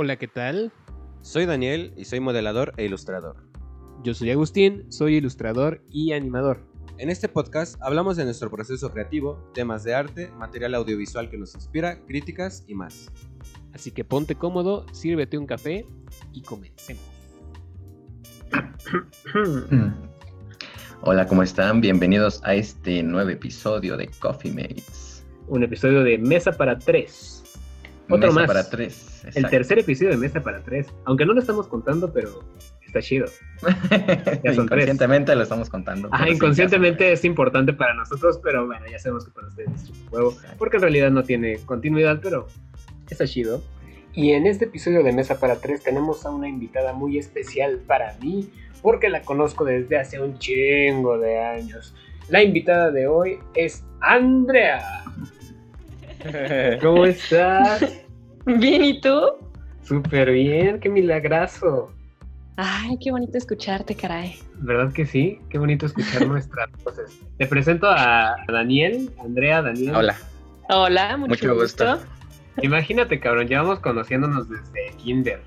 Hola, ¿qué tal? Soy Daniel y soy modelador e ilustrador. Yo soy Agustín, soy ilustrador y animador. En este podcast hablamos de nuestro proceso creativo, temas de arte, material audiovisual que nos inspira, críticas y más. Así que ponte cómodo, sírvete un café y comencemos. Hola, ¿cómo están? Bienvenidos a este nuevo episodio de Coffee Mates. Un episodio de Mesa para Tres. Otro Mesa más. para tres. El tercer episodio de Mesa para Tres. Aunque no lo estamos contando, pero está chido. Ya son Inconscientemente lo estamos contando. Sí, inconscientemente es importante para nosotros, pero bueno, ya sabemos que para ustedes es un juego. Porque en realidad no tiene continuidad, pero está chido. Y en este episodio de Mesa para Tres tenemos a una invitada muy especial para mí, porque la conozco desde hace un chingo de años. La invitada de hoy es Andrea. ¿Cómo estás? Bien, ¿y tú? Súper bien, qué milagrazo. Ay, qué bonito escucharte, caray. ¿Verdad que sí? Qué bonito escuchar nuestras voces. Te presento a Daniel, Andrea, Daniel. Hola, Hola, mucho, mucho gusto. Imagínate, cabrón, llevamos conociéndonos desde kinder.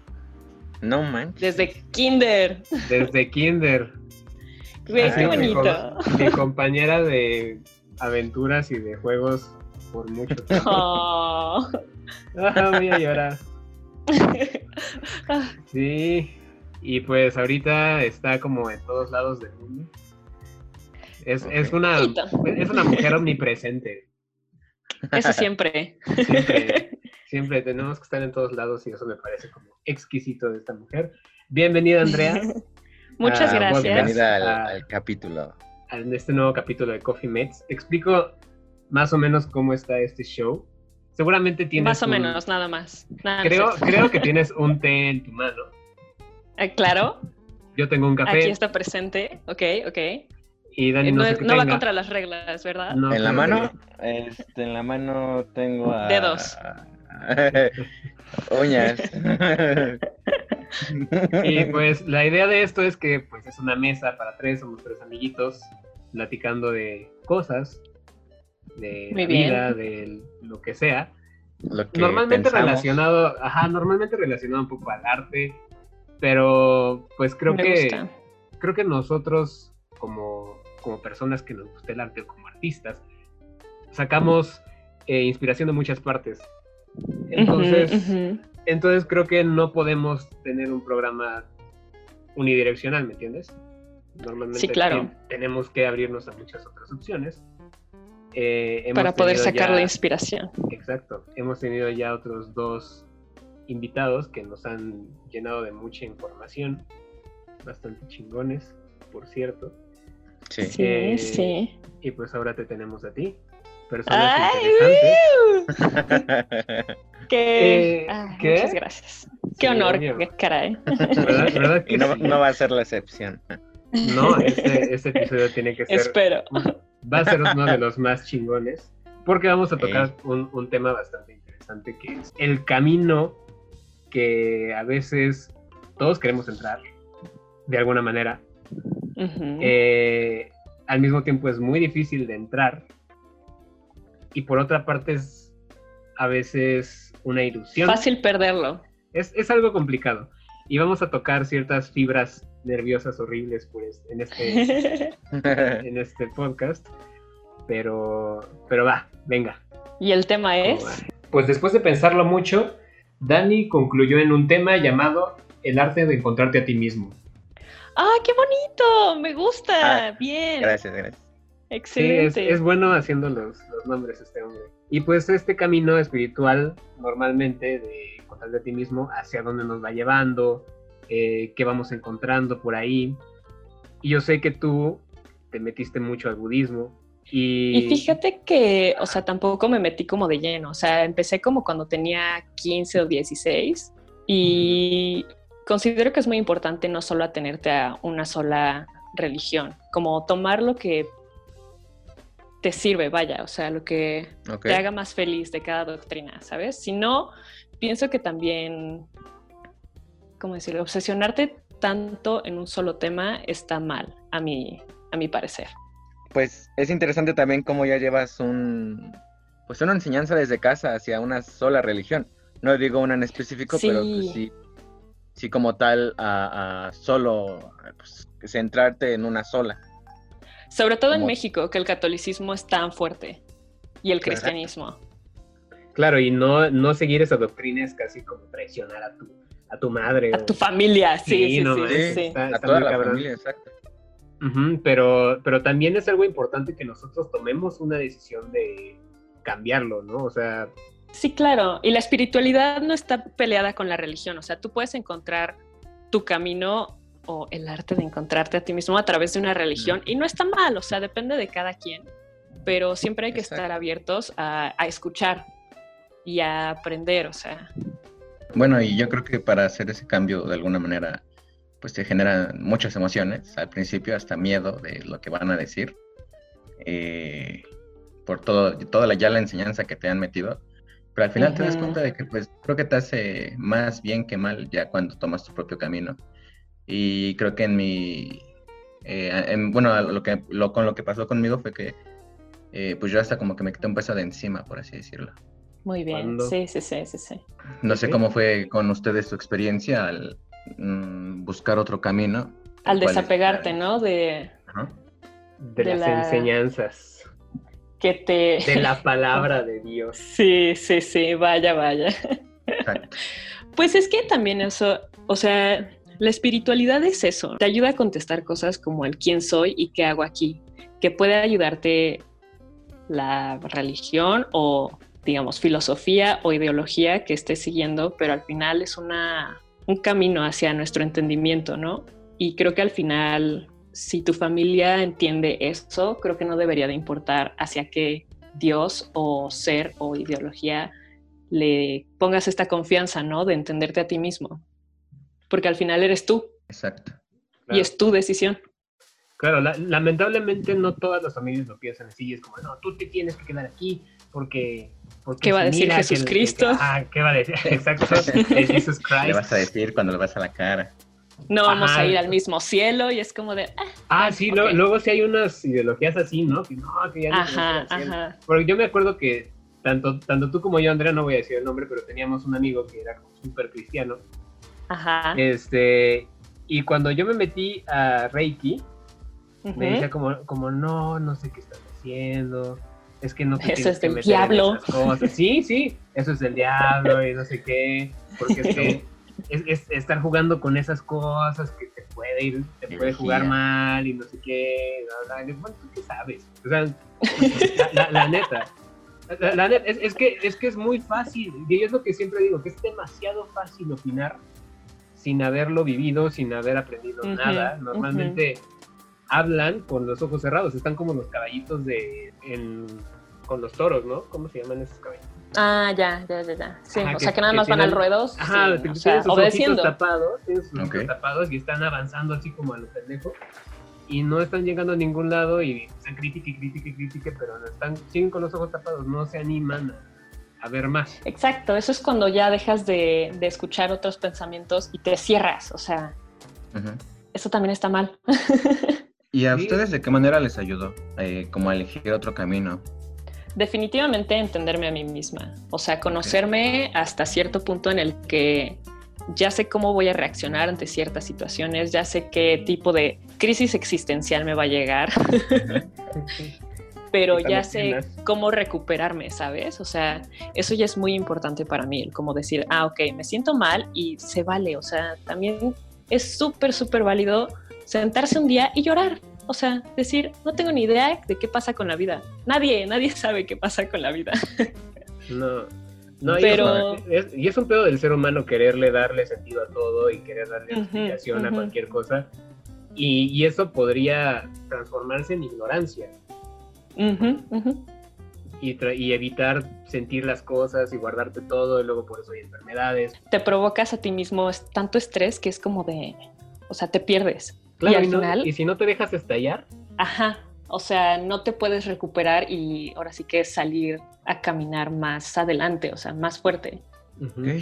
No manches. Desde Kinder. Desde kinder. Güey, qué mi bonito. Mi compañera de aventuras y de juegos por mucho tiempo. Oh. Ah, voy a llorar. Sí. Y pues ahorita está como en todos lados del mundo. Es, es una es una mujer omnipresente. Eso siempre. Siempre, siempre tenemos que estar en todos lados y eso me parece como exquisito de esta mujer. Bienvenida, Andrea, Muchas Ah, gracias. Bienvenida al, Ah. al capítulo. en este nuevo capítulo de Coffee Mates. Te explico más o menos cómo está este show. Seguramente tienes. Más o un- menos, nada más. Nada, Creo, no creo que tienes un té en tu mano. Ah, claro, Yo tengo un café aquí está presente. Ok, ok. y Dani Eh, no, No, sé no va contra las reglas, ¿verdad? No, en la mano, que este, en la mano tengo a... Dedos. Uñas. Y pues la idea de esto es que pues es una mesa para tres, somos tres amiguitos platicando de cosas, de Muy la bien. vida, de lo que sea. Lo que Normalmente pensamos. relacionado, ajá, normalmente relacionado un poco al arte, pero pues creo Me que gusta. creo que nosotros como, como personas que nos gusta el arte o como artistas sacamos eh, inspiración de muchas partes. Entonces, entonces creo que no podemos tener un programa unidireccional, ¿me entiendes? Normalmente Sí, claro. ten- tenemos que abrirnos a muchas otras opciones. Eh, hemos Para poder sacar ya- la inspiración. Exacto. Hemos tenido ya otros dos invitados que nos han llenado de mucha información, bastante chingones, por cierto. Sí. Sí, Eh, sí. Y pues ahora te tenemos a ti, personas ¡Ay! interesantes. ¿Qué? Eh, Ah, ¿qué? Muchas gracias. Qué Sí, honor, qué caray. ¿Verdad, verdad que y no, sí? no va a ser la excepción. No, este, este episodio tiene que ser, Espero. Va a ser uno de los más chingones, porque vamos a tocar un, un tema bastante interesante que es el camino que a veces todos queremos entrar, de alguna manera. Ujú. Eh, al mismo tiempo es muy difícil de entrar y por otra parte es a veces una ilusión. Fácil perderlo. Es, es algo complicado. Y vamos a tocar ciertas fibras nerviosas horribles pues, en, este, en este podcast. Pero, pero va, venga. y el tema es. Pues después de pensarlo mucho, Dani concluyó en un tema llamado El arte de encontrarte a ti mismo. ¡Ah, qué bonito! Me gusta. Ah, Bien. Gracias, gracias. Sí, es, Excelente. es bueno haciendo los, los nombres este hombre. Y pues este camino espiritual, normalmente, de encontrarte a ti mismo, hacia dónde nos va llevando, eh, qué vamos encontrando por ahí. Y yo sé que tú te metiste mucho al budismo. Y, Y fíjate que, o sea, tampoco me metí como de lleno. O sea, empecé como cuando tenía 15 o 16 y considero que es muy importante no solo atenerte a una sola religión, como tomar lo que te sirve, vaya, o sea, lo que Ok. te haga más feliz de cada doctrina, ¿sabes? Si no, pienso que también, ¿cómo decirlo? Obsesionarte tanto en un solo tema está mal, a mi, a mi parecer. Pues es interesante también cómo ya llevas un, pues una enseñanza desde casa hacia una sola religión. No digo una en específico, pero pues Sí. sí, sí como tal, a, a solo pues, centrarte en una sola. Sobre todo en México, que el catolicismo es tan fuerte y el cristianismo. Claro, y no, no seguir esa doctrina es casi como traicionar a tu, a tu madre. A o- tu familia, sí, Sí, sí, no sí. Está- a toda la cabrón. familia, exacto. Pero, pero también es algo importante que nosotros tomemos una decisión de cambiarlo, ¿no? O sea, Sí, claro. Y la espiritualidad no está peleada con la religión. O sea, tú puedes encontrar tu camino o el arte de encontrarte a ti mismo a través de una religión. Y no está mal, o sea, depende de cada quien. Pero siempre hay que Exacto. estar abiertos a, a escuchar y a aprender, o sea. Bueno, y yo creo que para hacer ese cambio de alguna manera, pues te generan muchas emociones, al principio hasta miedo de lo que van a decir, eh, por todo, toda la, ya la enseñanza que te han metido, pero al final te das cuenta de que pues creo que te hace más bien que mal ya cuando tomas tu propio camino. Y creo que en mi, eh, en- bueno, lo que, lo, con lo que pasó conmigo fue que eh, pues yo hasta como que me quité un peso de encima, por así decirlo. Muy bien. Sí, sí, sí, sí, sí. No sé cómo fue con ustedes su experiencia al mm, buscar otro camino. Al desapegarte, ¿no? De de, De las la- enseñanzas, que te... de la palabra de Dios. Sí, sí, sí, vaya, vaya. Exacto. Pues es que también eso, o sea, la espiritualidad es eso, te ayuda a contestar cosas como el quién soy y qué hago aquí, que puede ayudarte la religión o, digamos, filosofía o ideología que estés siguiendo, pero al final es una, un camino hacia nuestro entendimiento, ¿no? Y creo que al final, si tu familia entiende eso, creo que no debería de importar hacia qué Dios o ser o ideología le pongas esta confianza, ¿no? De entenderte a ti mismo. Porque al final eres tú Exacto. y es tu decisión. Claro, la- lamentablemente no todas las familias lo piensan así. y Es como, no, tú te tienes que quedar aquí porque. Porque ¿Qué va a decir que Jesús el- que- Cristo? ah, ¿qué va a decir? Exacto. es Jesus Christ. Le vas a decir cuando le vas a la cara. No vamos Ajá. a ir al mismo cielo y es como de, ah, Ah, sí, lo- luego sí hay unas ideologías así, ¿no? Que no, que ya no ajá, ajá. Porque yo me acuerdo que tanto, tanto tú como yo, Andrea, no voy a decir el nombre, pero teníamos un amigo que era como súper cristiano. Ajá. Este, y cuando yo me metí a Reiki, me decía como, como no, no sé qué estás haciendo, es que no te Eso es que del meter en diablo. esas cosas. Sí, sí, eso es del diablo y no sé qué, porque es que es, es estar jugando con esas cosas que te puede ir, te puede jugar Energía. mal y no sé qué, bla, bla. Bueno, ¿tú qué sabes? O sea, la, la- la neta. La, la neta, es, es que, es que es muy fácil, y es lo que siempre digo, que es demasiado fácil opinar sin haberlo vivido, sin haber aprendido Ujú, nada. Normalmente hablan con los ojos cerrados, están como los caballitos de en- con los toros, ¿no? ¿Cómo se llaman esos caballitos? Ah, ya, ya, ya, ya. Sí, Ajá, o que- sea que nada que más van al ruedo. Ajá, sí, que o tienen sea, sus obedeciendo. ojitos tapados, tienen sus ojitos Ok. tapados y están avanzando así como a lo pendejo y no están llegando a ningún lado y están crítica y crítica y crítica, pero no están, siguen con los ojos tapados, no se animan a, a ver más. Exacto, eso es cuando ya dejas de, de escuchar otros pensamientos y te cierras, o sea, Ujú. eso también está mal. ¿Y a Sí. ustedes de qué manera les ayudó? Eh, como a elegir otro camino. Definitivamente entenderme a mí misma, o sea, conocerme hasta cierto punto en el que ya sé cómo voy a reaccionar ante ciertas situaciones, ya sé qué tipo de crisis existencial me va a llegar, pero ya sé cómo recuperarme, ¿sabes? O sea, eso ya es muy importante para mí, como decir, ah, ok, me siento mal y se vale, o sea, también es súper, súper válido sentarse un día y llorar. O sea, decir, no tengo ni idea de qué pasa con la vida. Nadie, nadie sabe qué pasa con la vida. No. No, y Pero- es- es- y es un pedo del ser humano quererle darle sentido a todo y querer darle explicación a cualquier cosa. Y, y eso podría transformarse en ignorancia. Ujú, ujú. y, tra- y evitar sentir las cosas y guardarte todo y luego por eso hay enfermedades. Te provocas a ti mismo tanto estrés que es como de, o sea, te pierdes. Claro, y al y, no- final, y si no te dejas estallar, ajá, o sea, no te puedes recuperar y ahora sí que salir a caminar más adelante, o sea, más fuerte.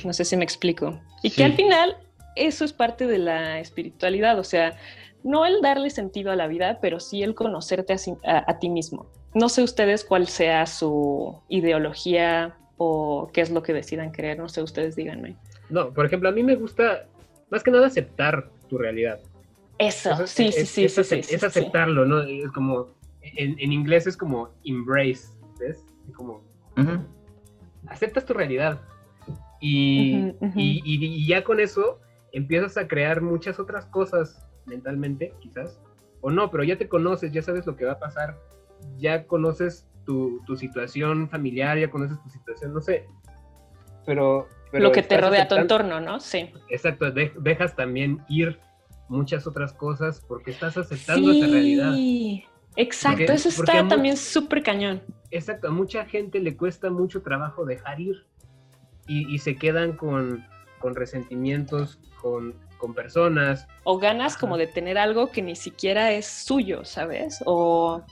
No sé si me explico. Y Sí. que al final eso es parte de la espiritualidad, o sea, no el darle sentido a la vida, pero sí el conocerte a, sí- a- a ti mismo. No sé ustedes cuál sea su ideología o qué es lo que decidan creer, no sé, ustedes díganme. No, por ejemplo, a mí me gusta más que nada aceptar tu realidad. Eso, Eso es- sí, sí, es- sí, es, sí, acep- sí, es sí, aceptarlo, ¿no? Es como, en, en inglés es como embrace, ¿ves? Es como, aceptas tu realidad. Y, y- y- y ya con eso empiezas a crear muchas otras cosas mentalmente, quizás. O no, pero ya te conoces, ya sabes lo que va a pasar, ya conoces tu, tu situación familiar, ya conoces tu situación, no sé. Pero... pero lo que te rodea tu aceptando- entorno, ¿no? Sí. Exacto, de- dejas también ir muchas otras cosas porque estás aceptando esa realidad. Sí, exacto, Porque- eso está también súper cañón. Exacto, a mucha gente le cuesta mucho trabajo dejar ir y, y se quedan con, con resentimientos, con, con personas. O ganas como de tener algo que ni siquiera es suyo, ¿sabes? O,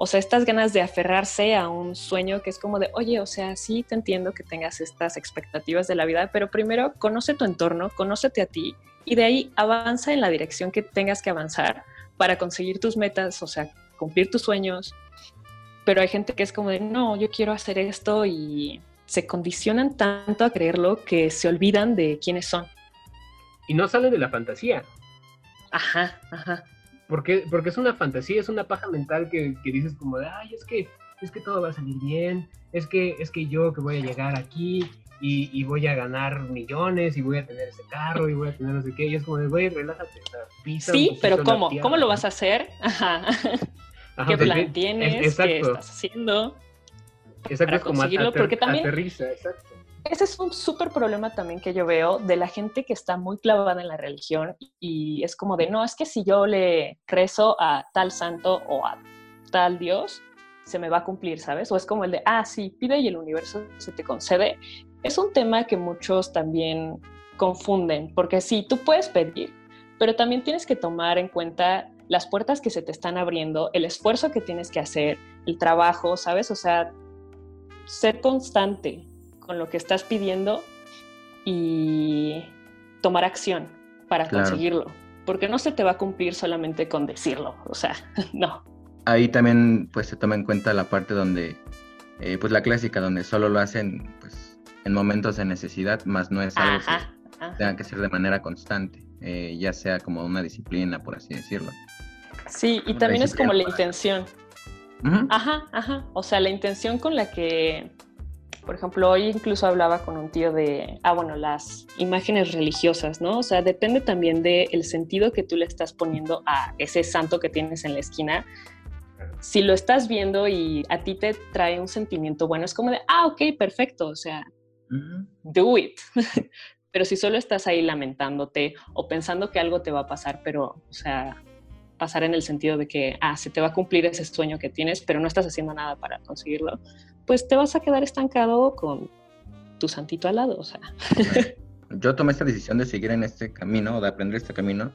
o sea, estas ganas de aferrarse a un sueño que es como de, oye, o sea, sí te entiendo que tengas estas expectativas de la vida, pero primero conoce tu entorno, conócete a ti y de ahí avanza en la dirección que tengas que avanzar para conseguir tus metas, o sea, cumplir tus sueños. Pero hay gente que es como de, no, yo quiero hacer esto y se condicionan tanto a creerlo que se olvidan de quiénes son. Y no salen de la fantasía, Ajá, ajá. Porque, porque es una fantasía, es una paja mental que, que dices como de, ay, es que, es que todo va a salir bien, es que, es que yo que voy a llegar aquí y, y voy a ganar millones y voy a tener ese carro y voy a tener no sé qué, y es como de, güey, relájate, o sea, pisa Sí, pero ¿cómo? ¿Cómo lo vas a hacer? Ajá. Ajá, ¿Qué plan es- tienes? ¿Qué estás haciendo? exacto, para es como conseguirlo? ater- Porque también- aterriza, exacto. Ese es un súper problema también que yo veo de la gente que está muy clavada en la religión y es como de, no, es que si yo le rezo a tal santo o a tal Dios, se me va a cumplir, ¿sabes? O es como el de, ah, sí, pide y el universo se te concede. Es un tema que muchos también confunden, porque sí, tú puedes pedir, pero también tienes que tomar en cuenta las puertas que se te están abriendo, el esfuerzo que tienes que hacer, el trabajo, ¿sabes? O sea, ser constante con lo que estás pidiendo y tomar acción para Claro. conseguirlo, porque no se te va a cumplir solamente con decirlo, o sea, no. Ahí también pues se toma en cuenta la parte donde, eh, pues la clásica, donde solo lo hacen pues en momentos de necesidad, más no es algo Ajá, que ajá. tenga que ser de manera constante, eh, ya sea como una disciplina, por así decirlo. Sí, y Una también es como la para- intención. Ajá, ajá. O sea, la intención con la que, por ejemplo, hoy incluso hablaba con un tío de, ah, bueno, las imágenes religiosas, ¿no? O sea, depende también del sentido que tú le estás poniendo a ese santo que tienes en la esquina. Si lo estás viendo y a ti te trae un sentimiento bueno, es como de, ah, ok, perfecto, o sea, Ujú. do it. pero si solo estás ahí lamentándote o pensando que algo te va a pasar, pero, o sea, pasar en el sentido de que, ah, se te va a cumplir ese sueño que tienes, pero no estás haciendo nada para conseguirlo, pues te vas a quedar estancado con tu santito al lado, o sea. Yo tomé esta decisión de seguir en este camino, de aprender este camino,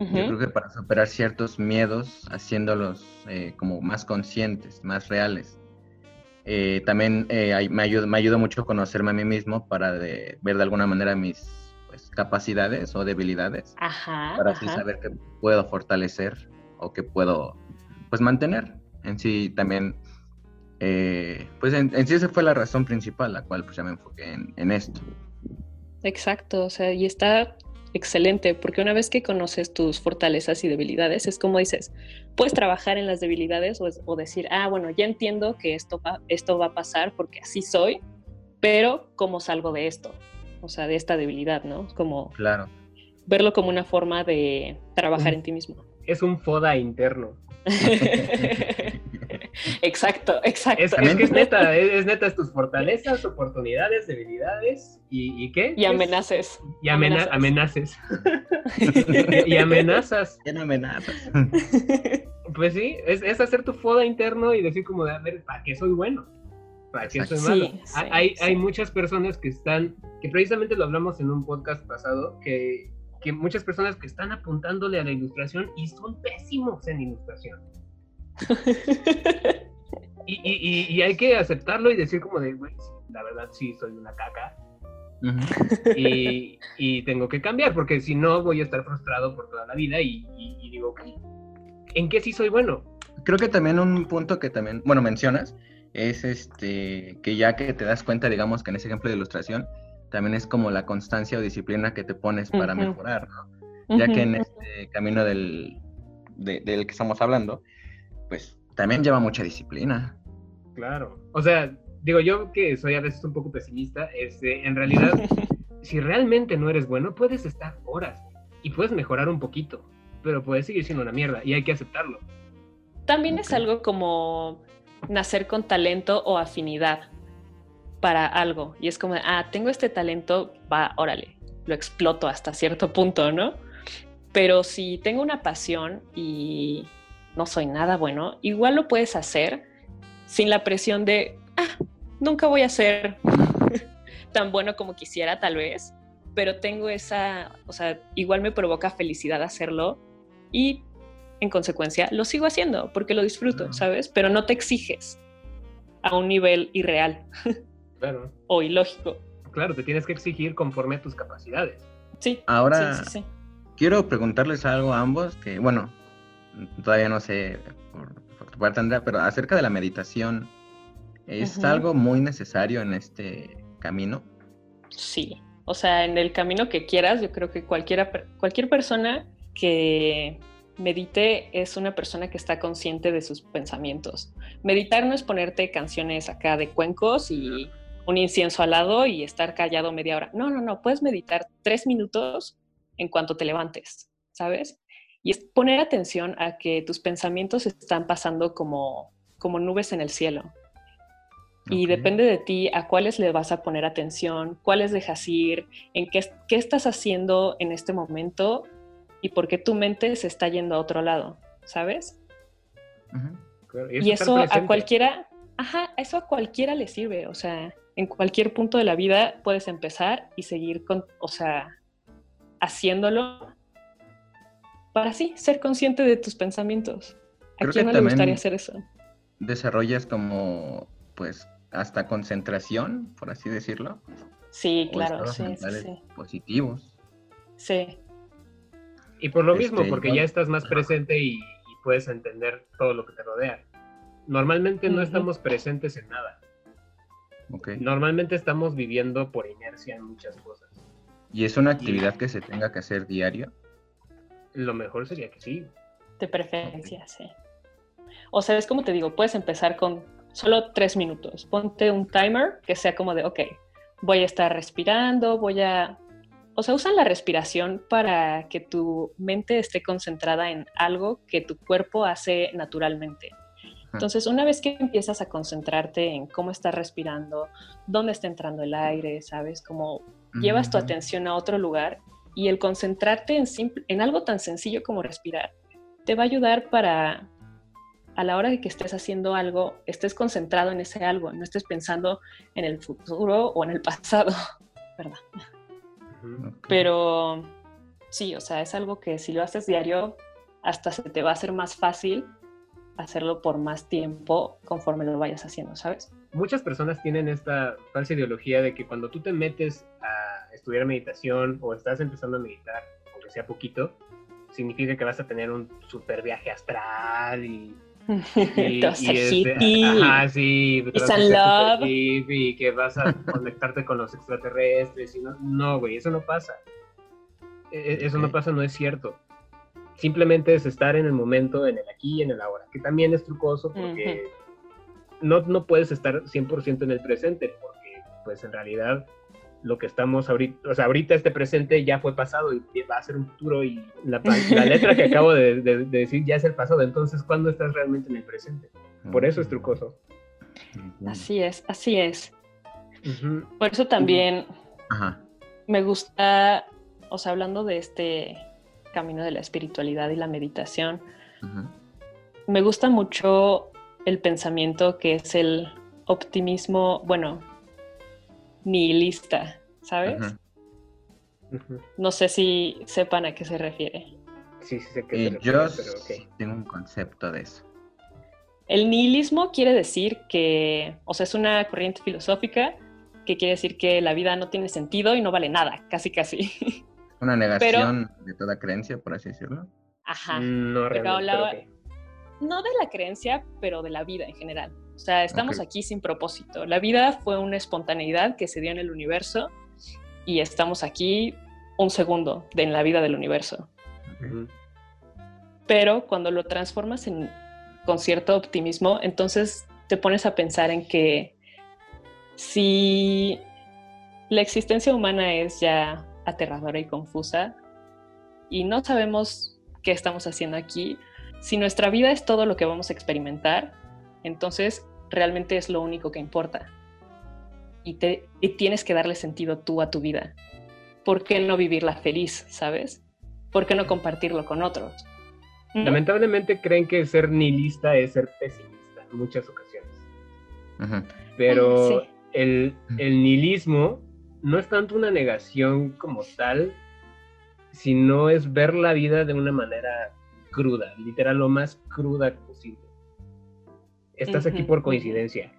yo creo que para superar ciertos miedos, haciéndolos eh, como más conscientes, más reales. Eh, también eh, me, ayuda, me mucho conocerme a mí mismo para de- ver de alguna manera mis pues, capacidades o debilidades, Ajá, para así ajá. saber qué puedo fortalecer o qué puedo pues mantener. En sí también, eh, pues en, en sí esa fue la razón principal, la cual pues ya me enfoqué en, en esto. Exacto, o sea, y está excelente, porque una vez que conoces tus fortalezas y debilidades, es como dices, puedes trabajar en las debilidades o, decir, ah, bueno, ya entiendo que esto va, esto va a pasar porque así soy, pero ¿cómo salgo de esto? O sea, de esta debilidad, ¿no? Como Claro. verlo como una forma de trabajar en ti mismo. Es un foda interno. exacto, exacto. Es, es que es neta, es, es neta, es tus fortalezas, oportunidades, debilidades y, y qué? Y Es- amenaces. Y amena- amenazas. amenaces. y amenazas. No amenazas. Pues sí, es, es hacer tu foda interno y decir como de, a ver, ¿para qué soy bueno? ¿Para qué soy malo? Sí, sí, hay, hay, sí. hay muchas personas que están, que precisamente lo hablamos en un podcast pasado, que, que muchas personas que están apuntándole a la ilustración y son pésimos en ilustración. Y, y, y, y hay que aceptarlo y decir como de, güey, sí, la verdad sí soy una caca y, y tengo que cambiar porque si no voy a estar frustrado por toda la vida y, y- y digo, ¿en qué sí soy bueno? Creo que también un punto que también, bueno, mencionas, es este que ya que te das cuenta, digamos que en ese ejemplo de ilustración, también es como la constancia o disciplina que te pones para mejorar, ¿no? Ya que en este camino del, de- del que estamos hablando, pues también lleva mucha disciplina. Claro. O sea, digo yo que soy a veces un poco pesimista, este, en realidad, si realmente no eres bueno, puedes estar horas y puedes mejorar un poquito, pero puedes seguir siendo una mierda y hay que aceptarlo. También es algo como nacer con talento o afinidad para algo. Y es como, ah, tengo este talento, va, órale, lo exploto hasta cierto punto, ¿no? Pero si tengo una pasión y no soy nada bueno, igual lo puedes hacer sin la presión de, ah, nunca voy a ser tan bueno como quisiera, tal vez, pero tengo esa, o sea, igual me provoca felicidad hacerlo y en consecuencia lo sigo haciendo porque lo disfruto. ¿sabes? Pero no te exiges a un nivel irreal Claro. o ilógico. Claro, te tienes que exigir conforme a tus capacidades. Sí. Ahora- sí, sí, sí. Quiero preguntarles algo a ambos, que bueno, todavía no sé por, por tu parte, Andrea, pero acerca de la meditación, ¿es algo muy necesario en este camino? Sí, o sea, en el camino que quieras, yo creo que cualquiera, cualquier persona que medite es una persona que está consciente de sus pensamientos. Meditar no es ponerte canciones acá de cuencos y un incienso al lado y estar callado media hora. No, no, no, puedes meditar tres minutos en cuanto te levantes, ¿sabes? Y es poner atención a que tus pensamientos están pasando como, como nubes en el cielo. Y depende de ti a cuáles le vas a poner atención, cuáles dejas ir, en qué, qué estás haciendo en este momento y por qué tu mente se está yendo a otro lado, ¿sabes? Ujú. Claro, Y eso a cualquiera, ajá, eso a cualquiera le sirve, o sea, en cualquier punto de la vida puedes empezar y seguir con, o sea, haciéndolo para sí ser consciente de tus pensamientos. ¿A Creo quién que no le gustaría hacer eso? ¿Desarrollas como, pues, hasta concentración, por así decirlo? Sí, o claro, sí, sí, positivos? Sí, Y por lo mismo, Este, porque igual- ya estás más Ajá. presente y, y puedes entender todo lo que te rodea. Normalmente no estamos presentes en nada. Ok. Normalmente estamos viviendo por inercia en muchas cosas. ¿Y es una actividad que se tenga que hacer diario? Lo mejor sería que sí. de preferencia, sí. O sea, es como te digo, puedes empezar con solo tres minutos. Ponte un timer que sea como de, ok, voy a estar respirando, voy a... O sea, usan la respiración para que tu mente esté concentrada en algo que tu cuerpo hace naturalmente. Entonces, una vez que empiezas a concentrarte en cómo estás respirando, dónde está entrando el aire, ¿sabes? Cómo llevas tu atención a otro lugar y el concentrarte en, simple- en algo tan sencillo como respirar te va a ayudar para a la hora de que estés haciendo algo, estés concentrado en ese algo, no estés pensando en el futuro o en el pasado, ¿verdad? Pero sí, o sea, es algo que si lo haces diario, hasta se te va a hacer más fácil hacerlo por más tiempo conforme lo vayas haciendo, ¿sabes? Muchas personas tienen esta falsa ideología de que cuando tú te metes a estudiar meditación o estás empezando a meditar, aunque sea poquito, significa que vas a tener un super viaje astral y Y, a y este, ajá, sí, love. y que vas a conectarte con los extraterrestres. Y no, no, güey, eso no pasa. E- e- Eso no pasa, no es cierto. Simplemente es estar en el momento, en el aquí y en el ahora, que también es trucoso porque no, no puedes estar 100% en el presente, porque pues en realidad lo que estamos ahorita, o sea, ahorita este presente ya fue pasado y va a ser un futuro y la, letra que acabo de, de- de decir ya es el pasado, entonces ¿cuándo estás realmente en el presente? Por eso es trucoso. Así es, así es. Por eso también me gusta, o sea, hablando de este camino de la espiritualidad y la meditación, me gusta mucho el pensamiento que es el optimismo, bueno, nihilista, ¿sabes? No sé si sepan a qué se refiere. Sí, sí sé que te yo pero tengo un concepto de eso. El nihilismo quiere decir que, o sea, es una corriente filosófica que quiere decir que la vida no tiene sentido y no vale nada, casi casi. Una negación de toda creencia, por así decirlo. Ajá. No realmente, hablaba- pero. No de la creencia, pero de la vida en general. O sea, estamos aquí sin propósito. La vida fue una espontaneidad que se dio en el universo y estamos aquí un segundo de, en la vida del universo. Pero cuando lo transformas en, con cierto optimismo, entonces te pones a pensar en que si la existencia humana es ya aterradora y confusa y no sabemos qué estamos haciendo aquí, si nuestra vida es todo lo que vamos a experimentar, entonces realmente es lo único que importa. Y, te, y tienes que darle sentido tú a tu vida. ¿Por qué no vivirla feliz, sabes? ¿Por qué no compartirlo con otros? ¿Mm? Lamentablemente creen que ser nihilista es ser pesimista en muchas ocasiones. Pero Sí. el, el nihilismo no es tanto una negación como tal, sino es ver la vida de una manera cruda, literal lo más cruda posible. Estás aquí por coincidencia.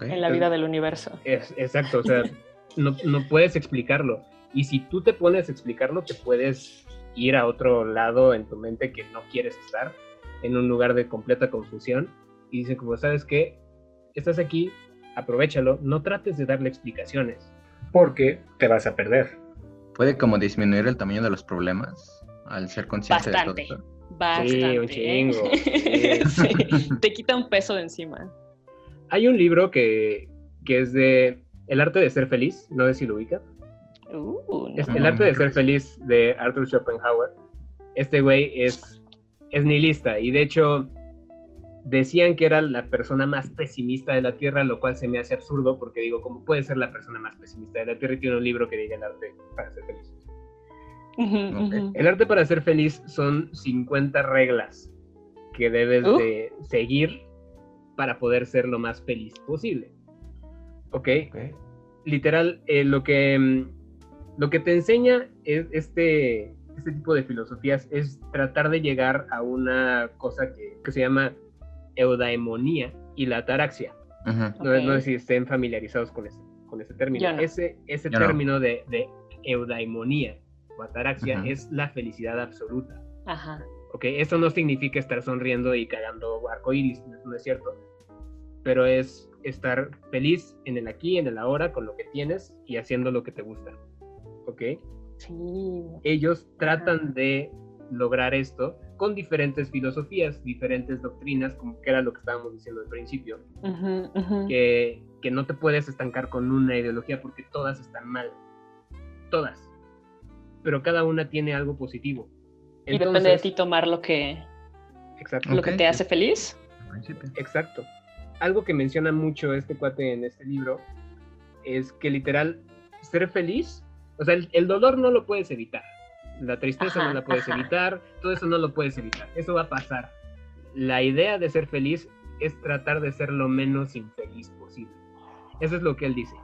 En la vida del universo. Es, exacto, o sea, no, no puedes explicarlo. Y si tú te pones a explicarlo, te puedes ir a otro lado en tu mente que no quieres estar, en un lugar de completa confusión. Y dice como, ¿sabes qué? Estás aquí, aprovechalo, no trates de darle explicaciones, porque te vas a perder. ¿Puede como disminuir el tamaño de los problemas al ser consciente Bastante. de todo esto? Bastante. Sí, un ¿eh? chingo, sí. Sí, Te quita un peso de encima. Hay un libro que, que es de El arte de ser feliz, no sé si lo ubica. Uh, no. El arte de ser feliz de Arthur Schopenhauer. Este güey es, es nihilista y de hecho decían que era la persona más pesimista de la Tierra, lo cual se me hace absurdo porque digo, ¿cómo puede ser la persona más pesimista de la Tierra? Y tiene un libro que diga el arte para ser feliz. El arte para ser feliz son 50 reglas que debes Uh. de seguir para poder ser lo más feliz posible. ¿Ok? Ok. literal, eh, lo, que, mm, lo que te enseña es este, este tipo de filosofías es tratar de llegar a una cosa que, que se llama eudaimonía y la ataraxia. No, no sé si estén familiarizados con ese, con ese término. No. Ese, ese Yo no. término de, de eudaimonía o ataraxia es la felicidad absoluta. Ajá. ¿ok? Esto no significa estar sonriendo y cagando arcoíris, no, no es cierto. Pero es estar feliz en el aquí, en el ahora, con lo que tienes y haciendo lo que te gusta. ¿Ok? Sí. Ellos tratan de lograr esto con diferentes filosofías, diferentes doctrinas, como que era lo que estábamos diciendo al principio, ujú. que, que no te puedes estancar con una ideología porque todas están mal. Todas. Pero cada una tiene algo positivo. Y depende de ti tomar lo que, Exacto. lo que Ok, te hace feliz. Al principio. Exacto. Algo que menciona mucho este cuate en este libro es que literal ser feliz, o sea, el, el dolor no lo puedes evitar, la tristeza Ajá, no la puedes ajá. evitar, todo eso no lo puedes evitar, eso va a pasar. La idea de ser feliz es tratar de ser lo menos infeliz posible. Eso es lo que él dice.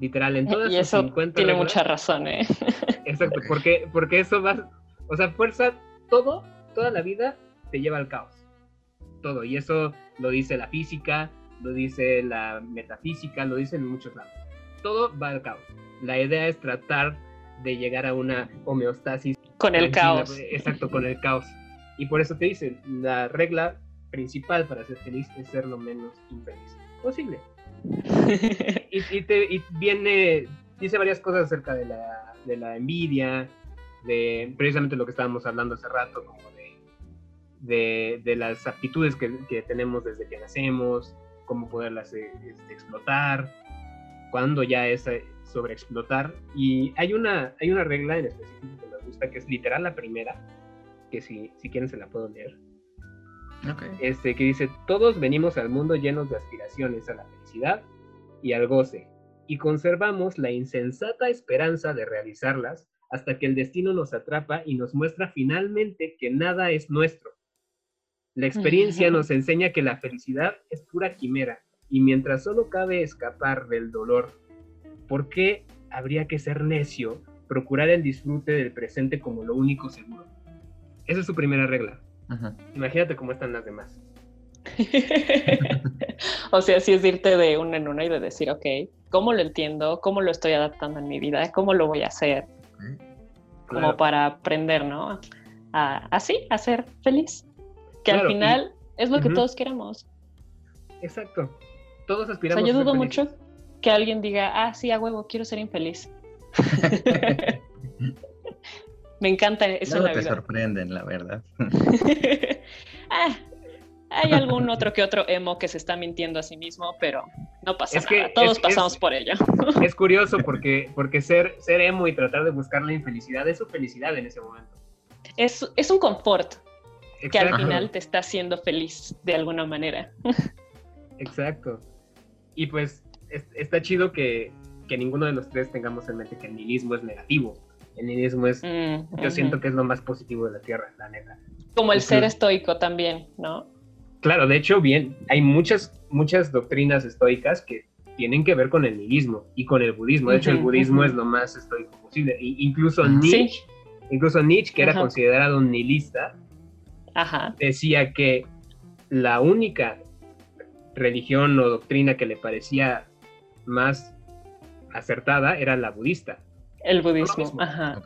Literal, en todas Y sus eso 50 tiene reglas- mucha razón, ¿eh? Exacto, porque, porque eso va, o sea, fuerza, todo, toda la vida te lleva al caos. Todo, y eso lo dice la física, lo dice la metafísica, lo dice en muchos lados. Todo va al caos. La idea es tratar de llegar a una homeostasis. Con el caos. Exacto, con el caos. Y por eso te dicen, la regla principal para ser feliz es ser lo menos infeliz posible y, te, viene, dice varias cosas acerca de la, de la envidia, de precisamente lo que estábamos hablando hace rato, como de, de, de las aptitudes que, que tenemos desde que nacemos, cómo poderlas eh, este, explotar, cuando ya es eh, sobreexplotar. Y hay una, hay una regla en específico que me gusta, que es literal la primera, que si, si quieren se la puedo leer Ok. este, que dice, todos venimos al mundo llenos de aspiraciones a la felicidad y al goce, y conservamos la insensata esperanza de realizarlas hasta que el destino nos atrapa y nos muestra finalmente que nada es nuestro. La experiencia nos enseña que la felicidad es pura quimera, y mientras solo cabe escapar del dolor, ¿por qué habría que ser necio, procurar el disfrute del presente como lo único seguro? Esa es su primera regla. Imagínate cómo están las demás. o sea, sí es irte de uno en uno y de decir, ok, ¿cómo lo entiendo? ¿Cómo lo estoy adaptando en mi vida? ¿Cómo lo voy a hacer? Como Claro. para aprender, ¿no? A, así, a ser feliz. Que Claro, al y- final es lo que todos queremos. exacto. Todos O sea, aspiramos yo a ser dudo mucho que alguien diga, ah, sí, a huevo, quiero ser infeliz. Me encanta eso Luego en te la vida. sorprenden, la verdad. Ah, hay algún otro que otro emo que se está mintiendo a sí mismo, pero no pasa Es que nada. Todos es- pasamos es- por ello. Es curioso porque, porque ser, ser emo y tratar de buscar la infelicidad es su felicidad en ese momento. Es, es un confort que al final te está haciendo feliz de alguna manera. Exacto. Y pues es- está chido que, que ninguno de los tres tengamos en mente que el nihilismo es negativo. El nihilismo es, Mm, yo siento que es lo más positivo de la Tierra, la neta. Como el ser estoico también, ¿no? Claro, de hecho, bien, hay muchas, muchas doctrinas estoicas que tienen que ver con el nihilismo y con el budismo. De hecho, el budismo es lo más estoico posible. Incluso. Nietzsche, Sí. incluso Nietzsche, que era considerado un nihilista, Ajá. decía que la única religión o doctrina que le parecía más acertada era la budista. El budismo. Ajá.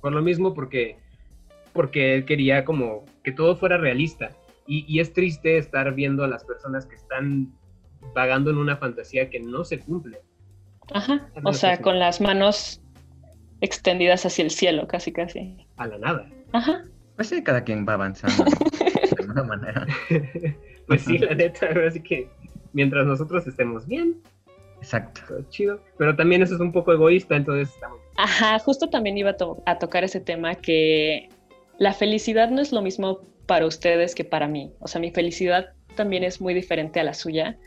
Por lo mismo, porque, porque él quería como que todo fuera realista. Y, y es triste estar viendo a las personas que están vagando en una fantasía que no se cumple. Ajá. O sea, con las manos extendidas hacia el cielo, casi, casi. A la nada. Ajá. Pues sí, cada quien va avanzando de alguna manera. pues sí, la neta, así que mientras nosotros estemos bien, Exacto. todo chido. Pero también eso es un poco egoísta, entonces estamos... Ajá, justo también iba a, to- a tocar ese tema que la felicidad no es lo mismo para ustedes que para mí. O sea, mi felicidad también es muy diferente a la suya,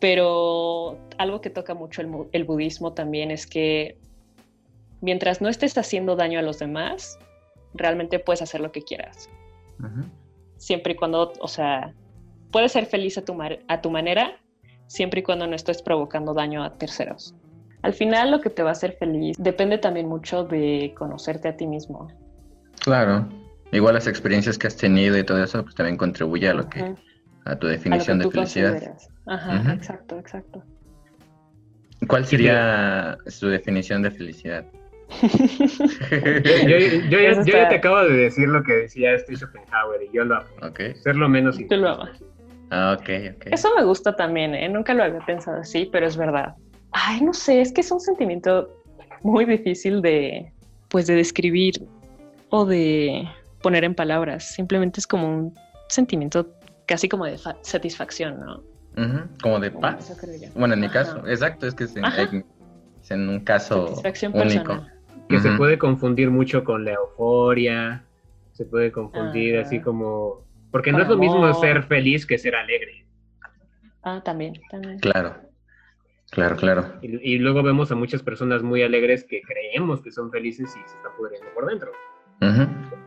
pero algo que toca mucho el, budismo también es que mientras no estés haciendo daño a los demás, realmente puedes hacer lo que quieras. Siempre y cuando, o sea, puedes ser feliz a tu, mar- a tu manera, siempre y cuando no estés provocando daño a terceros. Al final lo que te va a hacer feliz depende también mucho de conocerte a ti mismo. Claro. Igual las experiencias que has tenido y todo eso, pues también contribuye a lo que, Ajá, a tu a lo que definición de felicidad. consideras. Ajá, Ujú. exacto, exacto. ¿Cuál sería su definición de felicidad? Yo, yo ya, yo te acabo de decir lo que decía este Schopenhauer y yo lo apoyo. ok. Ser lo menos Tú lo amas. Ah, ok, ok. Eso me gusta también, ¿eh? Nunca lo había pensado así, pero es verdad. Ay, no sé, es que es un sentimiento muy difícil de, pues, de describir o de poner en palabras. Simplemente es como un sentimiento casi como de fa- satisfacción, ¿no? Como de paz. Eso creo yo. Bueno, en mi Ajá. caso, exacto, es que es en, es un caso Satisfacción único. personal. Que se puede confundir mucho con la euforia, se puede confundir Ajá. así como... Porque no es lo mismo ser feliz que ser alegre. Ah, también, también. Claro, claro, claro. Y, y luego vemos a muchas personas muy alegres que creemos que son felices y se están pudriendo por dentro.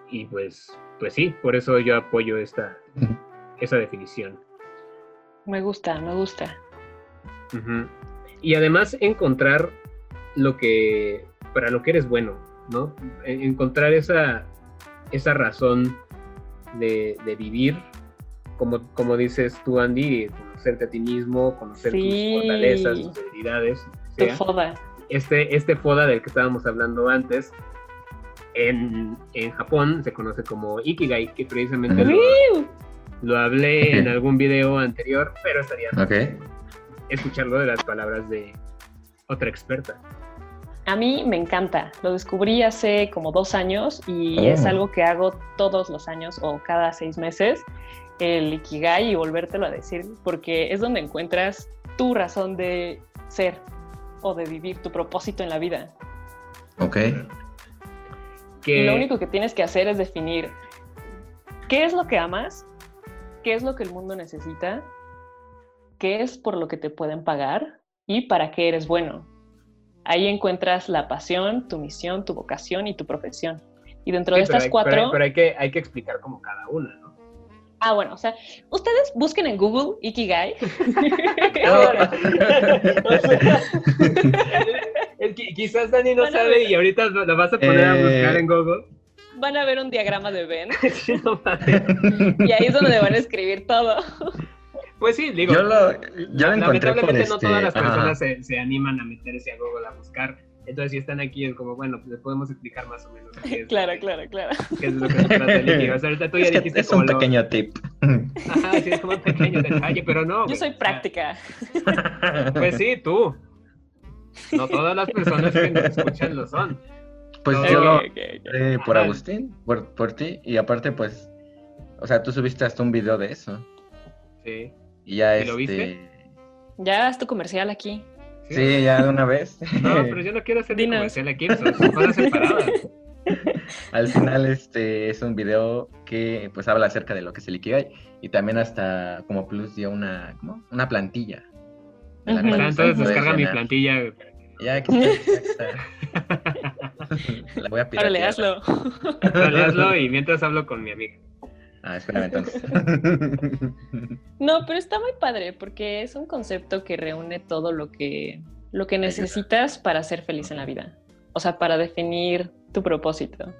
Y pues, pues sí, por eso yo apoyo esta, esa definición. Me gusta, me gusta. Y además encontrar lo que, para lo que eres bueno, ¿no? En- Encontrar esa, esa razón de, de vivir, como, como dices tú, Andy, conocerte a ti mismo, conocer Sí. tus fortalezas, tus debilidades. Tu sea. foda. Este, este FODA del que estábamos hablando antes, en, en Japón se conoce como Ikigai, que precisamente lo, lo hablé en Ok. algún video anterior, pero estaría Ok. escucharlo de las palabras de otra experta. A mí me encanta. Lo descubrí hace como dos años y Oh. es algo que hago todos los años o cada seis meses. El Ikigai y volvértelo a decir, porque es donde encuentras tu razón de ser o de vivir, tu propósito en la vida. Ok. Que, lo único que tienes que hacer es definir qué es lo que amas, qué es lo que el mundo necesita, qué es por lo que te pueden pagar y para qué eres bueno. Ahí encuentras la pasión, tu misión, tu vocación y tu profesión. Y dentro sí, de estas hay- cuatro, Pero, hay, pero hay que, hay que explicar como cada una, ¿no? Ah, bueno, o sea, ustedes busquen en Google Ikigai. Ahora. O sea, quizás Dani no a sabe ver. y ahorita lo lo vas a poner a Eh. buscar en Google. Van a ver un diagrama de Sí, no mames. y ahí es donde van a escribir todo. Pues sí, digo. Yo lo, yo lo encontré por lamentablemente este. no todas las personas se, se animan a meterse a Google a buscar Entonces, si están aquí, es como, bueno, pues les podemos explicar más o menos qué es, Claro, claro, claro. qué es lo que se trata el Ikigai. O sea, ahorita tú ya Es, que dijiste es un lo- pequeño tip. Ajá, sí, es como un pequeño detalle, pero no. Yo soy práctica. Pues sí, tú. No todas las personas que nos escuchan lo son. Pues yo lo eh, por Ajá. Agustín, por, por ti, y aparte, pues, o sea, tú subiste hasta un video de eso. Sí. Y ya ¿Y lo este. viste? Ya haz tu comercial aquí. Sí, ya de una vez. No, pero yo no quiero hacer mi Dinos. comercial aquí, son separadas. Al final, este es un video que pues habla acerca de lo que es el Ikigai y también hasta como plus dio una, ¿cómo? una plantilla. de la Ujú. cual Ajá, ustedes entonces descarga mi plantilla. Ya, aquí está, aquí está. La voy a hazlo. Dale, hazlo y mientras hablo con mi amiga. Ah, espérame entonces. No, pero está muy padre porque es un concepto que reúne todo lo que, lo que necesitas para ser feliz en la vida. O sea, para definir tu propósito.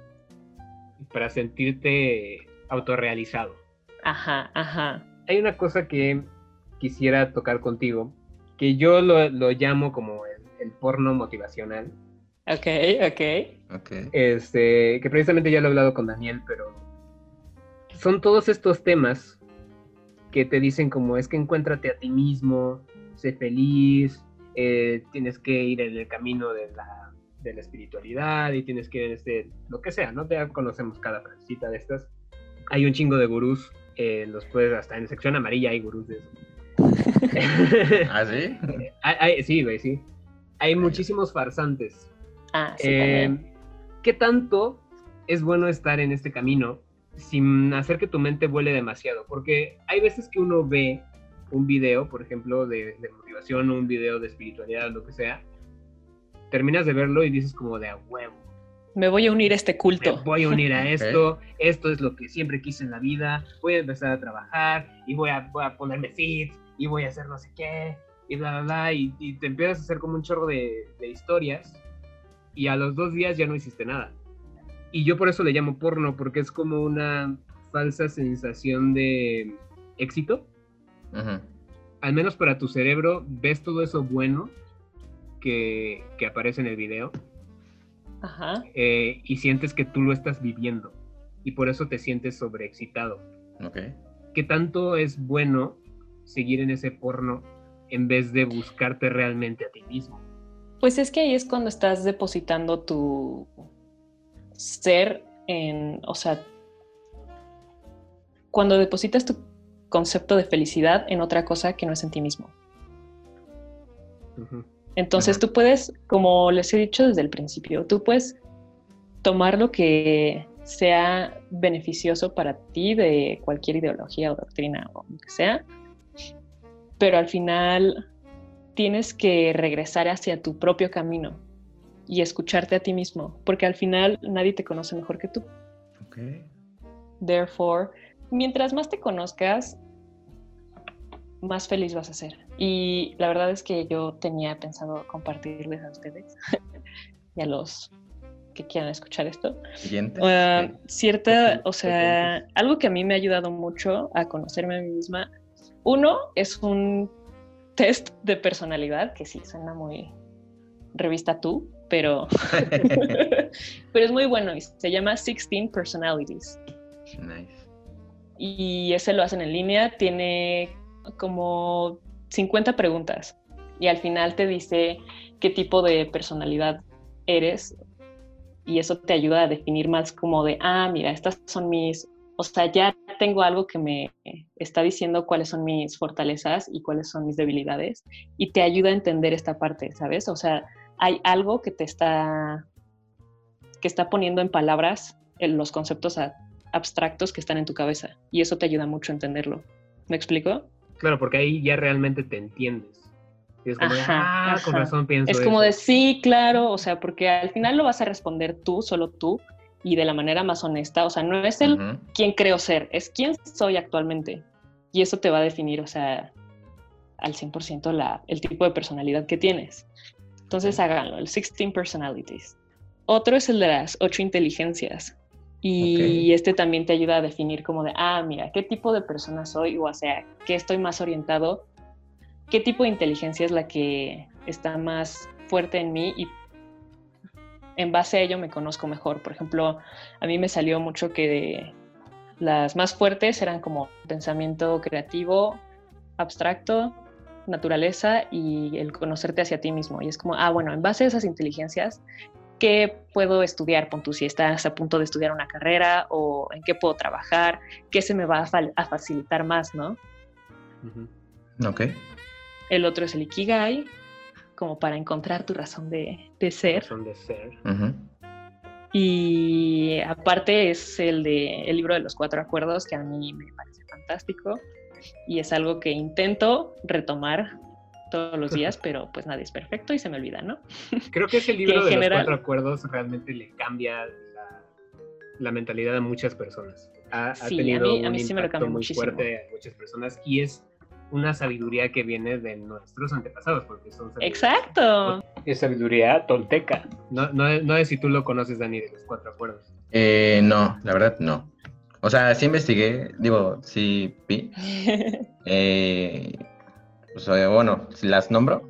Para sentirte autorrealizado. Ajá, ajá. Hay una cosa que quisiera tocar contigo, que yo lo, lo llamo como el, el porno motivacional. Ok, ok. ok. Este, que precisamente ya lo he hablado con Daniel, pero son todos estos temas que te dicen como es que encuéntrate a ti mismo, sé feliz, eh, tienes que ir en el camino de la, de la espiritualidad y tienes que ir en este, lo que sea, ¿no? Ya conocemos cada frasecita de estas. Hay un chingo de gurús, eh, los puedes, hasta en sección amarilla hay gurús de eso. ¿Ah, sí? Hay- hay- sí, güey, sí. Hay muchísimos farsantes Ah, sí, eh. ¿Qué tanto es bueno estar en este camino sin hacer que tu mente vuele demasiado? Porque hay veces que uno ve un video, por ejemplo, de, de motivación, un video de espiritualidad, lo que sea, terminas de verlo y dices como de a huevo, Me voy a unir a este me culto. voy a unir a esto, esto es lo que siempre quise en la vida, voy a empezar a trabajar y voy a, voy a ponerme fit y voy a hacer no sé qué y bla, bla, bla, y, y te empiezas a hacer como un chorro de, de historias y a los dos días ya no hiciste nada. Y yo por eso le llamo porno, porque es como una falsa sensación de éxito. Ujú. Al menos para tu cerebro, ves todo eso bueno que, que aparece en el video Ajá. eh, y sientes que tú lo estás viviendo y por eso te sientes sobreexcitado. Ok. ¿Qué tanto es bueno seguir en ese porno en vez de buscarte realmente a ti mismo? Pues es que ahí es cuando estás depositando tu ser en, o sea, cuando depositas tu concepto de felicidad en otra cosa que no es en ti mismo. Entonces tú puedes, como les he dicho desde el principio, tú puedes tomar lo que sea beneficioso para ti de cualquier ideología o doctrina o lo que sea, pero al final tienes que regresar hacia tu propio camino y escucharte a ti mismo, porque al final nadie te conoce mejor que tú. Ok. Therefore, mientras más te conozcas, más feliz vas a ser. Y la verdad es que yo tenía pensado compartirles a ustedes y a los que quieran escuchar esto. Siguiente. Uh, cierta, o sea, algo que a mí me ha ayudado mucho a conocerme a mí misma. Uno es un test de personalidad, que sí, suena muy revista tú, pero, pero es muy bueno y se llama 16 Personalities nice. y ese lo hacen en línea, tiene como 50 preguntas y al final te dice qué tipo de personalidad eres y eso te ayuda a definir más como de, ah, mira, estas son mis, o sea, ya tengo algo que me está diciendo cuáles son mis fortalezas y cuáles son mis debilidades y te ayuda a entender esta parte, ¿sabes? O sea, hay algo que te está, que está poniendo en palabras en los conceptos a- abstractos que están en tu cabeza y eso te ayuda mucho a entenderlo. ¿Me explico? Claro, porque ahí ya realmente te entiendes. Y es como, de, Ajá, ah, con razón pienso Es como de eso". sí, claro, o sea, porque al final lo vas a responder tú, solo tú, y de la manera más honesta, o sea, no es el Ujú. quién creo ser, es quién soy actualmente. Y eso te va a definir, o sea, al 100% la, el tipo de personalidad que tienes. Entonces Ok. háganlo, el 16 personalities. Otro es el de las 8 inteligencias. Y este también te ayuda a definir como de, ah, mira, ¿qué tipo de persona soy? O sea, ¿qué estoy más orientado? ¿Qué tipo de inteligencia es la que está más fuerte en mí? Y en base a ello me conozco mejor. Por ejemplo, a mí me salió mucho que las más fuertes eran como pensamiento creativo, abstracto, naturaleza y el conocerte hacia ti mismo. Y es como, ah, bueno, en base a esas inteligencias, ¿qué puedo estudiar? Pon tú, si estás a punto de estudiar una carrera o en qué puedo trabajar, qué se me va a, facilitar más, ¿no? Ok. El otro es el Ikigai, como para encontrar tu razón de, ser. Razón de ser. Y aparte es el de el libro de los cuatro acuerdos, que a mí me parece fantástico. Y es algo que intento retomar todos los días, pero pues nadie es perfecto y se me olvida, ¿no? Creo que ese libro de los cuatro acuerdos realmente le cambia la, mentalidad a muchas personas. Ha, tenido un impacto muy fuerte a muchas personas y es una sabiduría que viene de nuestros antepasados, porque son Exacto. Es sabiduría tolteca. No, no, no es si tú lo conoces, Dani, de los cuatro acuerdos. Eh, no, la verdad no. O sea, sí investigué, digo, sí vi. eh, pues, bueno, si las nombro,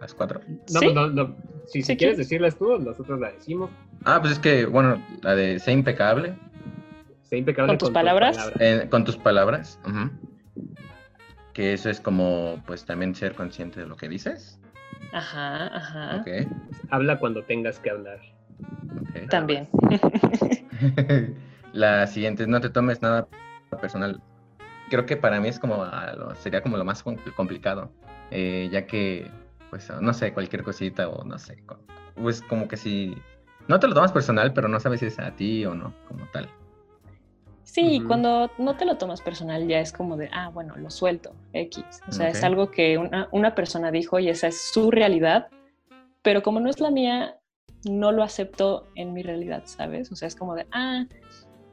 las cuatro. No, no, no. Si, si quieres decirlas tú, nosotros las decimos. Ah, pues es que, bueno, la de ser impecable. Sé impecable con tus palabras. Eh, con tus palabras. Que eso es como, pues también ser consciente de lo que dices. Ajá, ajá. Okay. Habla cuando tengas que hablar. También. La siguiente es no te tomes nada personal. Creo que para mí es como, sería como lo más complicado, eh, ya que, pues, no sé, cualquier cosita o no sé, pues como que si, no te lo tomas personal, pero no sabes si es a ti o no, como tal. Sí, cuando no te lo tomas personal ya es como de, ah, bueno, lo suelto, X. O sea, es algo que una, una persona dijo y esa es su realidad, pero como no es la mía, no lo acepto en mi realidad, ¿sabes? O sea, es como de, ah,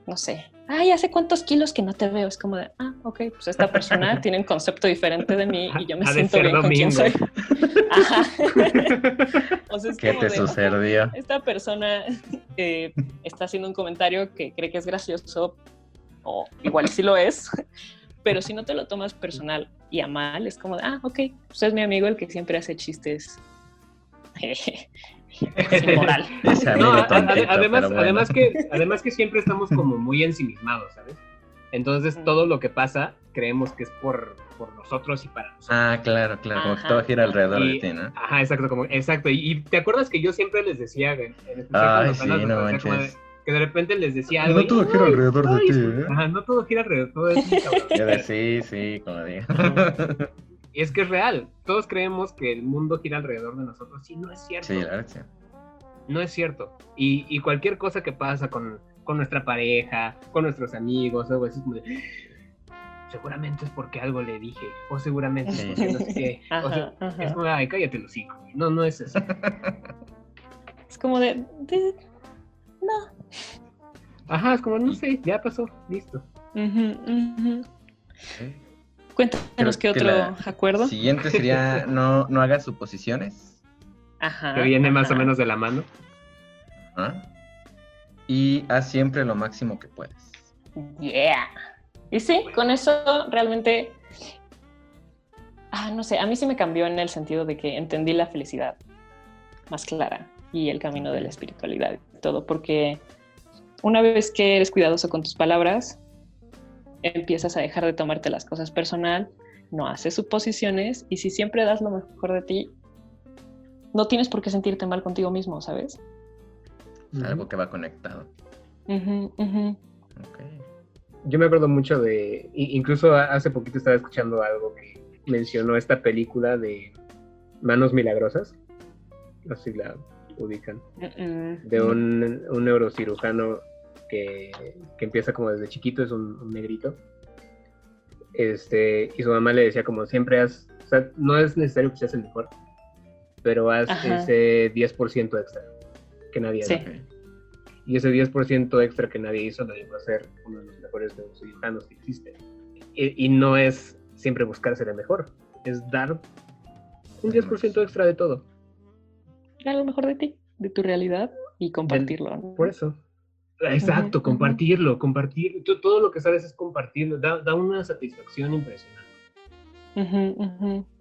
no sé, ay, hace cuántos kilos que no te veo. Es como de, ah, ok, pues esta persona tiene un concepto diferente de mí y yo me siento bien con quién soy. Ajá. o sea, es ¿Qué te sucedió? Esta persona eh, está haciendo un comentario que cree que es gracioso, o igual sí lo es, pero si no te lo tomas personal y a mal, es como de, ah, ok, pues es mi amigo el que siempre hace chistes moral. además, además, que, además que siempre estamos como muy ensimismados, ¿sabes? Entonces todo lo que pasa creemos que es por, por nosotros y para nosotros. Ah, claro, claro, como que todo gira alrededor de ti, ¿no? Ajá, exacto, como, exacto. Y, te acuerdas que yo siempre les decía, en Ay, sí, no manches. que de repente les decía algo. No todo gira alrededor de ti, ¿eh? Ajá, no todo gira alrededor de ti, cabrón. Sí, sí, como digo. Y es que es real. Todos creemos que el mundo gira alrededor de nosotros y no es cierto. Sí, la verdad, sí. No es cierto. Y, cualquier cosa que pasa con, nuestra pareja, con nuestros amigos, algo así, como de, seguramente es porque algo le dije, o seguramente es porque no sé qué. o sea, es como, ay, cállate los hijos. No, no es eso. es como de, no. Ajá, es como, no sé, ya pasó, listo. Cuéntanos qué otro acuerdo. Siguiente sería no, no hagas suposiciones. Ajá. Que viene más o menos de la mano. Y haz siempre lo máximo que puedes. Yeah. Y sí, con eso realmente. Ah, no sé, a mí sí me cambió en el sentido de que entendí la felicidad más clara y el camino de la espiritualidad y todo, porque una vez que eres cuidadoso con tus palabras, empiezas a dejar de tomarte las cosas personal, no haces suposiciones y si siempre das lo mejor de ti, no tienes por qué sentirte mal contigo mismo, ¿sabes? Algo que va conectado. Yo me acuerdo mucho de, incluso hace poquito estaba escuchando algo que mencionó esta película de Manos Milagrosas, así la ubican, de un, un neurocirujano que, empieza como desde chiquito, es un, negrito. Este, y su mamá le decía como siempre haz, o sea, no es necesario que seas el mejor, pero haz ese 10% extra que nadie hace. Y ese 10% extra que nadie hizo lo llevó a ser uno de los mejores ciudadanos que existe. Y, y, no es siempre buscar ser el mejor, es dar un 10% extra de todo. Dar lo mejor de ti, de tu realidad y compartirlo. Por eso. Exacto, compartirlo, compartir, todo lo que sabes es compartirlo, da, una satisfacción impresionante.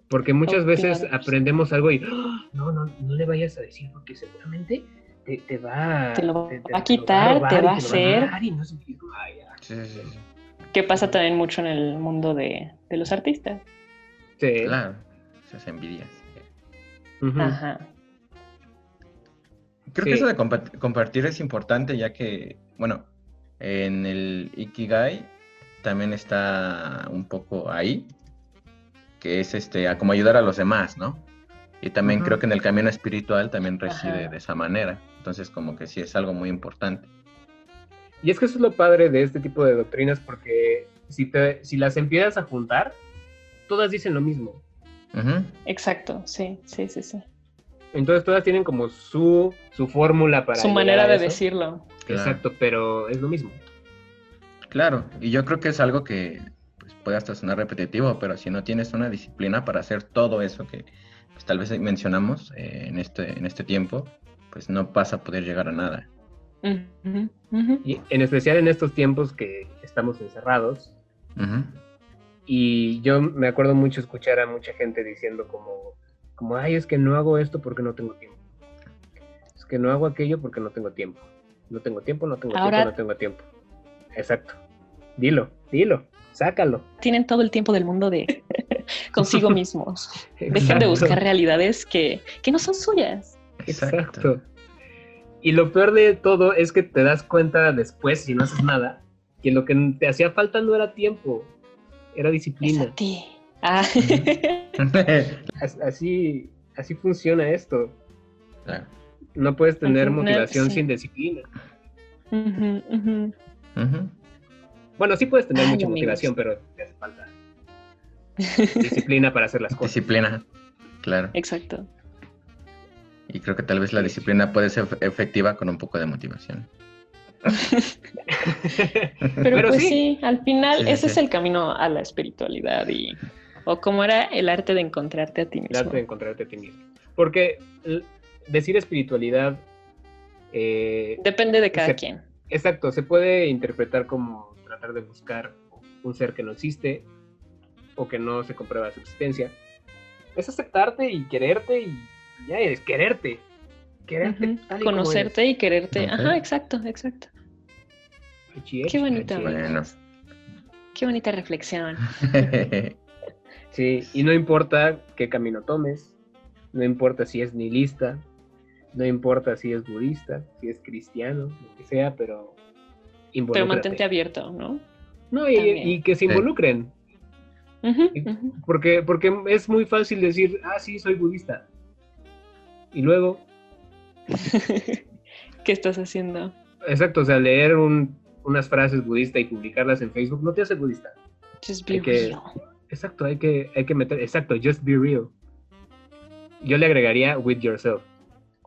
Porque muchas veces aprendemos algo y ¡Ah! no, no, no le vayas a decir porque seguramente te, te va, Te lo te- te- va a quitar, te va a hacer. no sé qué. Ay, ya. Sí, sí, sí. Que pasa también mucho en el mundo de, de los artistas. Sí. Claro, esas envidias. Ajá. Creo Sí. que eso de compa- compartir es importante ya que, bueno, en el Ikigai también está un poco ahí, que es este, a como ayudar a los demás, ¿no? Y también creo que en el camino espiritual también reside Ajá. de esa manera. Entonces como que sí es algo muy importante. Y es que eso es lo padre de este tipo de doctrinas porque si, te, si las empiezas a juntar, todas dicen lo mismo. Exacto, sí, sí, sí, sí. Entonces todas tienen como su, su fórmula para... Su manera de eso. decirlo. Claro. Exacto, pero es lo mismo. Claro, y yo creo que es algo que pues, puede hasta sonar repetitivo, pero si no tienes una disciplina para hacer todo eso que pues, tal vez mencionamos eh, en, este, en este tiempo, pues no vas a poder llegar a nada. Y en especial en estos tiempos que estamos encerrados. Y yo me acuerdo mucho escuchar a mucha gente diciendo como, como, ay, es que no hago esto porque no tengo tiempo. Es que no hago aquello porque no tengo tiempo. No tengo tiempo, no tengo Ahora- tiempo, no tengo tiempo. Exacto. Dilo, dilo, sácalo. Tienen todo el tiempo del mundo de consigo mismos. Dejen de buscar realidades que, que no son suyas. Exacto. Y lo peor de todo es que te das cuenta después, si no haces nada, que lo que te hacía falta no era tiempo, era Es disciplina. a ti. Ah. As- Así, así funciona esto. Claro. No puedes tener motivación sí. sin disciplina. Bueno, sí puedes tener Ay, mucha amigos. motivación, pero te hace falta disciplina para hacer las cosas. Disciplina, claro. Exacto. Y creo que tal vez la disciplina puede ser efe- efectiva con un poco de motivación. Pero, pues sí. al final sí, ese sí. es el camino a la espiritualidad y o como era el arte de encontrarte a ti el mismo. arte de encontrarte a ti mismo. Porque decir espiritualidad, eh, Depende de cada Se- quien. exacto, se puede interpretar como tratar de buscar un ser que no existe o que no se comprueba su existencia. Es aceptarte y quererte y ya es quererte. Quererte tal y como Conocerte y quererte. Ajá, exacto, exacto. eres. Qué. Bueno. Qué bonita reflexión. Sí, y no importa qué camino tomes, no importa si es nihilista, no importa si es budista, si es cristiano, lo que sea, pero Pero mantente abierto, ¿no? No, y, que se involucren, porque, porque es muy fácil decir, ah, sí, soy budista. Y luego, ¿Qué estás haciendo? exacto, o sea, leer un- unas frases budistas y publicarlas en Facebook no te hace budista. Just Hay be que- real. Exacto, hay que, hay que meter, exacto, just be real. Yo le agregaría with yourself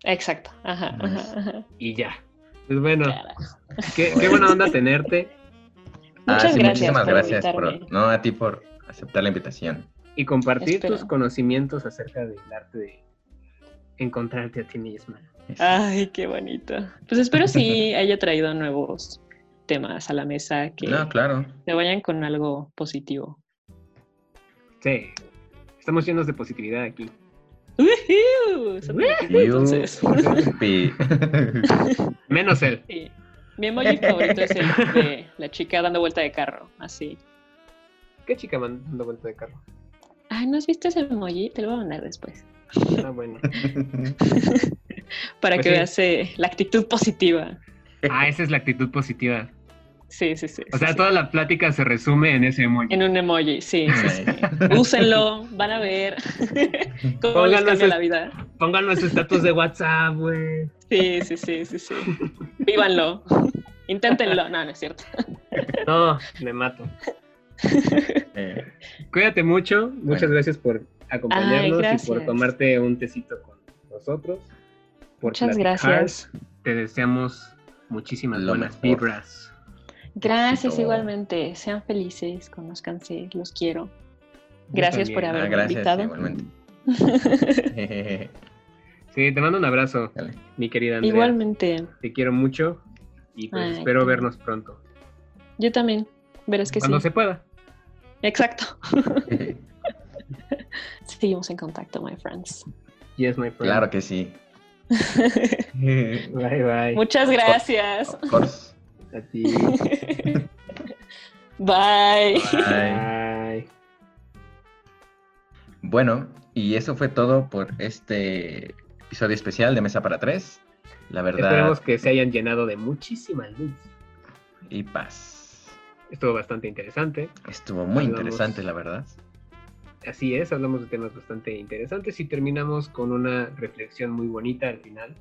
Exacto. Ajá, Nice. ajá, ajá. y ya. Pues bueno, qué, qué buena onda tenerte Ah, Muchas sí, gracias muchísimas por gracias por, no a ti por aceptar la invitación. y compartir Espero. tus conocimientos acerca del arte de encontrarte a ti misma. Ay, qué bonito. Pues espero sí haya traído nuevos temas a la mesa que No, claro. se vayan con algo positivo. Sí, estamos llenos de positividad aquí. Entonces. Menos él. Sí. Mi emoji favorito es el de la chica dando vuelta de carro, así. ¿Qué chica dando vuelta de carro? Ay, ¿no has visto ese emoji? Te lo voy a mandar después. Ah, bueno. Para Pues que sí. veas eh, la actitud positiva. Ah, esa es la actitud positiva. Sí, sí, sí. O sí, sea, sí. toda la plática se resume en ese emoji. En un emoji, sí, sí, sí. Úsenlo, van a ver cómo les Pónganlo cambia ese- la vida. Pónganlo en su estatus de WhatsApp, güey. Sí, sí, sí, sí, sí. Vívanlo. Inténtenlo. No, no es cierto. No, me mato. Eh, Cuídate mucho. Muchas Bueno. gracias por acompañarnos y por tomarte un tecito con nosotros. por Muchas platicar. gracias. Te deseamos muchísimas Lo buenas mejor. vibras. Gracias Éxito. igualmente. Sean felices, conózcanse, los quiero. Gracias por ah, haberme gracias, invitado. igualmente. Sí, te mando un abrazo, Dale. mi querida Andrea. Igualmente. Te quiero mucho y pues Ay, espero qué vernos pronto. Yo también. Verás que Cuando sí. se pueda. Exacto. Seguimos en contacto, my friends. Yes, my friend. claro que sí. Bye, bye. Muchas gracias. Of course. A ti. Bye. Bye. Bye. Bueno, y eso fue todo por este episodio especial de Mesa para Tres. La verdad, Esperemos que se hayan llenado de muchísima luz. y paz. Estuvo bastante interesante. Estuvo muy Hablamos- interesante, la verdad. Así es, hablamos de temas bastante interesantes y terminamos con una reflexión muy bonita al final.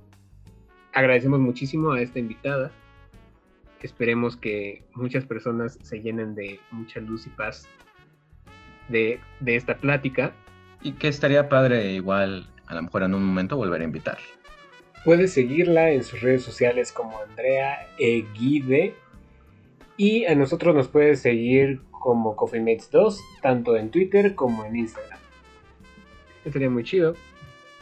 Agradecemos muchísimo a esta invitada. Esperemos que muchas personas se llenen de mucha luz y paz de, de esta plática. Y que estaría padre igual, a lo mejor en un momento, volver a invitar. Puedes seguirla en sus redes sociales como Andrea Eguide. Y a nosotros nos puedes seguir como Coffee Mates 2, tanto en Twitter como en Instagram. Estaría muy chido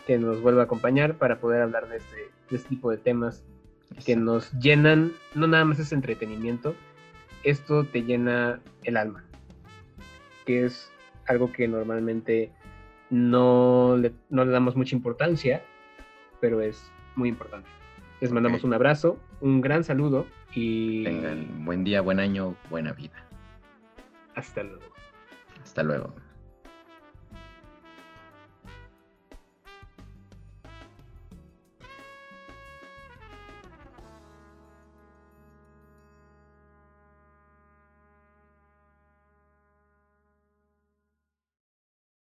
que nos vuelva a acompañar para poder hablar de este, de este tipo de temas que nos llenan, no nada más es entretenimiento, esto te llena el alma, que es algo que normalmente no le, no le damos mucha importancia, pero es muy importante. Les mandamos un abrazo, un gran saludo y Tengan buen día, buen año, buena vida. hasta luego. Hasta luego.